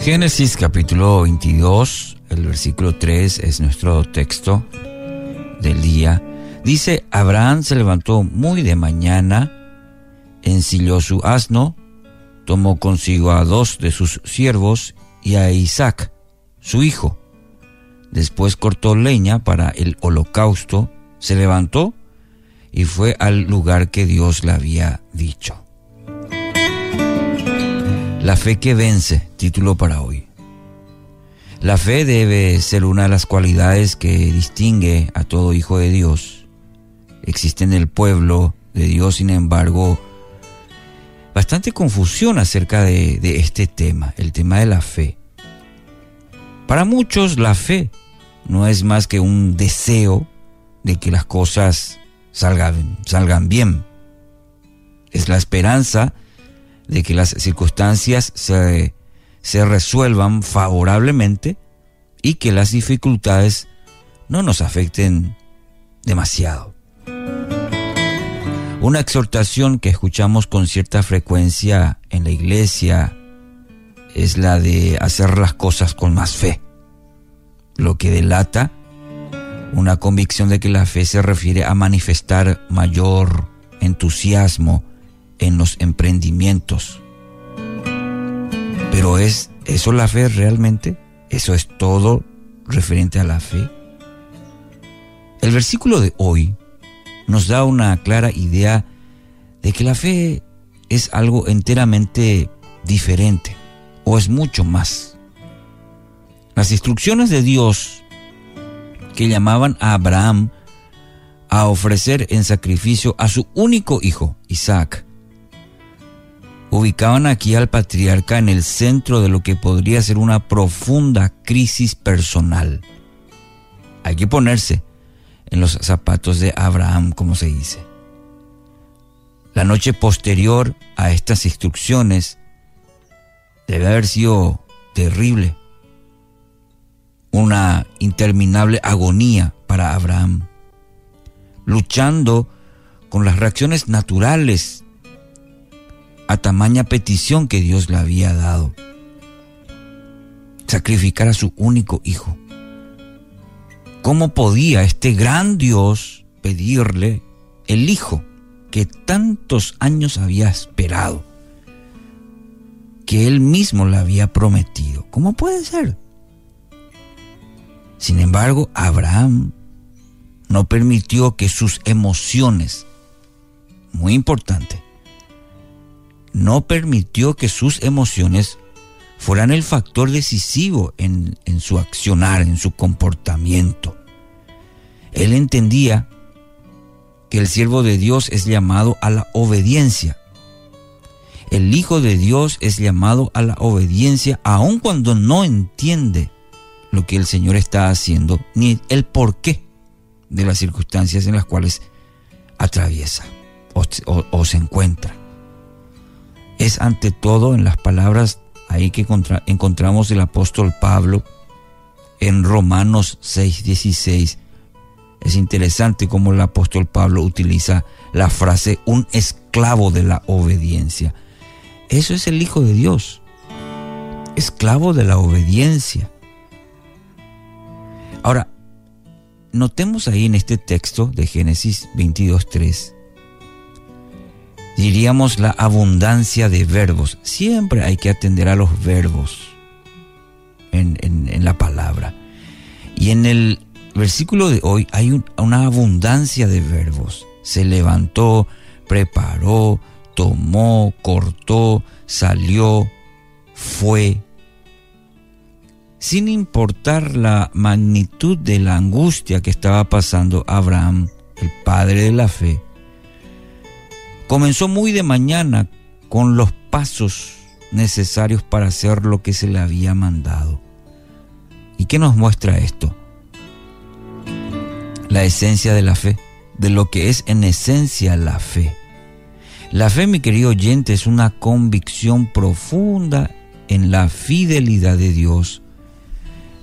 Génesis capítulo 22, el versículo 3 es nuestro texto del día. Dice, Abraham se levantó muy de mañana, ensilló su asno, tomó consigo a dos de sus siervos y a Isaac, su hijo. Después cortó leña para el holocausto, se levantó y fue al lugar que Dios le había dicho. La fe que vence, título para hoy. La fe debe ser una de las cualidades que distingue a todo hijo de Dios. Existe en el pueblo de Dios, sin embargo, bastante confusión acerca de, este tema, el tema de la fe. Para muchos la fe no es más que un deseo de que las cosas salgan, salgan bien. Es la esperanza de que las circunstancias se, se resuelvan favorablemente y que las dificultades no nos afecten demasiado. Una exhortación que escuchamos con cierta frecuencia en la iglesia es la de hacer las cosas con más fe, lo que delata una convicción de que la fe se refiere a manifestar mayor entusiasmo en los emprendimientos. Pero es eso la fe realmente? ¿Eso es todo referente a la fe? El versículo de hoy nos da una clara idea de que la fe es algo enteramente diferente o es mucho más. Las instrucciones de Dios que llamaban a Abraham a ofrecer en sacrificio a su único hijo, Isaac, ubicaban aquí al patriarca en el centro de lo que podría ser una profunda crisis personal. Hay que ponerse en los zapatos de Abraham, como se dice. La noche posterior a estas instrucciones debe haber sido terrible. Una interminable agonía para Abraham, luchando con las reacciones naturales a tamaña petición que Dios le había dado. Sacrificar a su único hijo. ¿Cómo podía este gran Dios pedirle el hijo que tantos años había esperado? Que él mismo le había prometido. ¿Cómo puede ser? Sin embargo, Abraham no permitió que sus emociones, muy importante, no permitió que sus emociones fueran el factor decisivo en, su accionar, en su comportamiento. Él entendía que el siervo de Dios es llamado a la obediencia. El Hijo de Dios es llamado a la obediencia aun cuando no entiende lo que el Señor está haciendo ni el porqué de las circunstancias en las cuales atraviesa o se encuentra es ante todo en las palabras ahí que encontramos el apóstol Pablo en Romanos 6:16. Es interesante cómo el apóstol Pablo utiliza la frase un esclavo de la obediencia. Eso es el Hijo de Dios, esclavo de la obediencia. Ahora, notemos ahí en este texto de Génesis 22.3 diríamos la abundancia de verbos. Siempre hay que atender a los verbos en, la palabra. Y en el versículo de hoy hay una abundancia de verbos. Se levantó, preparó, tomó, cortó, salió, fue. Sin importar la magnitud de la angustia que estaba pasando Abraham, el padre de la fe, Comenzó muy de mañana con los pasos necesarios para hacer lo que se le había mandado. ¿Y qué nos muestra esto? La esencia de la fe, de lo que es en esencia la fe. La fe, mi querido oyente, es una convicción profunda en la fidelidad de Dios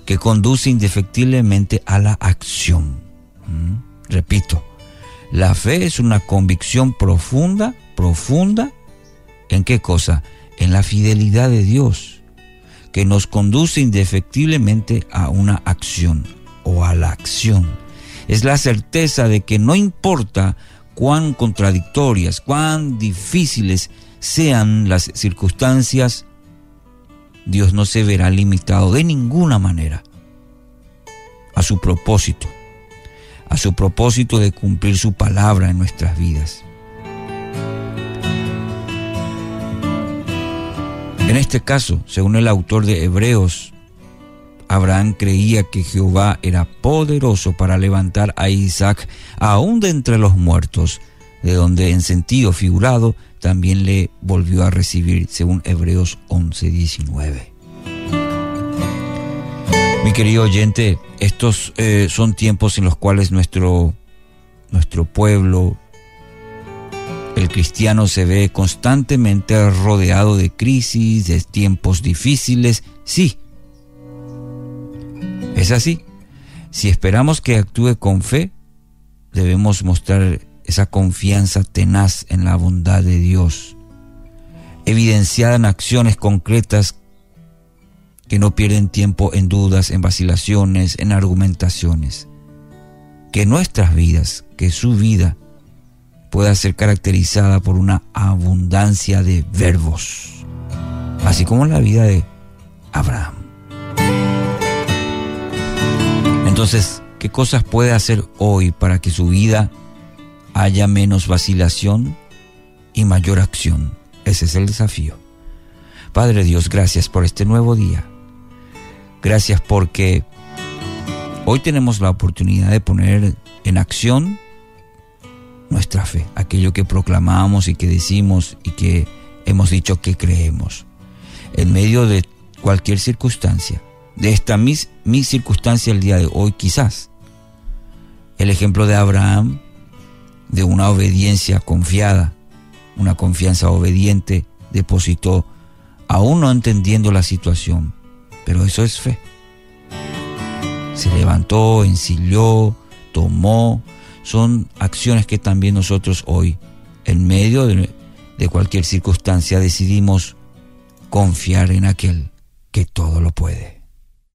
que conduce indefectiblemente a la acción. ¿Mm? Repito, la fe es una convicción profunda, profunda, ¿en qué cosa? En la fidelidad de Dios, que nos conduce indefectiblemente a una acción o a la acción. Es la certeza de que no importa cuán contradictorias, cuán difíciles sean las circunstancias, Dios no se verá limitado de ninguna manera a su propósito, a su propósito de cumplir su palabra en nuestras vidas. En este caso, según el autor de Hebreos, Abraham creía que Jehová era poderoso para levantar a Isaac aún de entre los muertos, de donde en sentido figurado también le volvió a recibir, según Hebreos 11:19. Mi querido oyente, estos eh, son tiempos en los cuales nuestro, nuestro pueblo, el cristiano, se ve constantemente rodeado de crisis, de tiempos difíciles. Sí, es así. Si esperamos que actúe con fe, debemos mostrar esa confianza tenaz en la bondad de Dios, evidenciada en acciones concretas que no pierden tiempo en dudas, en vacilaciones, en argumentaciones. Que nuestras vidas, que su vida, pueda ser caracterizada por una abundancia de verbos, así como la vida de Abraham. Entonces, ¿qué cosas puede hacer hoy para que su vida haya menos vacilación y mayor acción? Ese es el desafío. Padre Dios, gracias por este nuevo día. Gracias porque hoy tenemos la oportunidad de poner en acción nuestra fe, aquello que proclamamos y que decimos y que hemos dicho que creemos. En medio de cualquier circunstancia, de esta mis, mi circunstancia el día de hoy quizás. El ejemplo de Abraham, de una obediencia confiada, una confianza obediente, depositó, aún no entendiendo la situación, pero eso es fe. Se levantó, ensilló, tomó. Son acciones que también nosotros hoy, en medio de, de cualquier circunstancia, decidimos confiar en aquel que todo lo puede.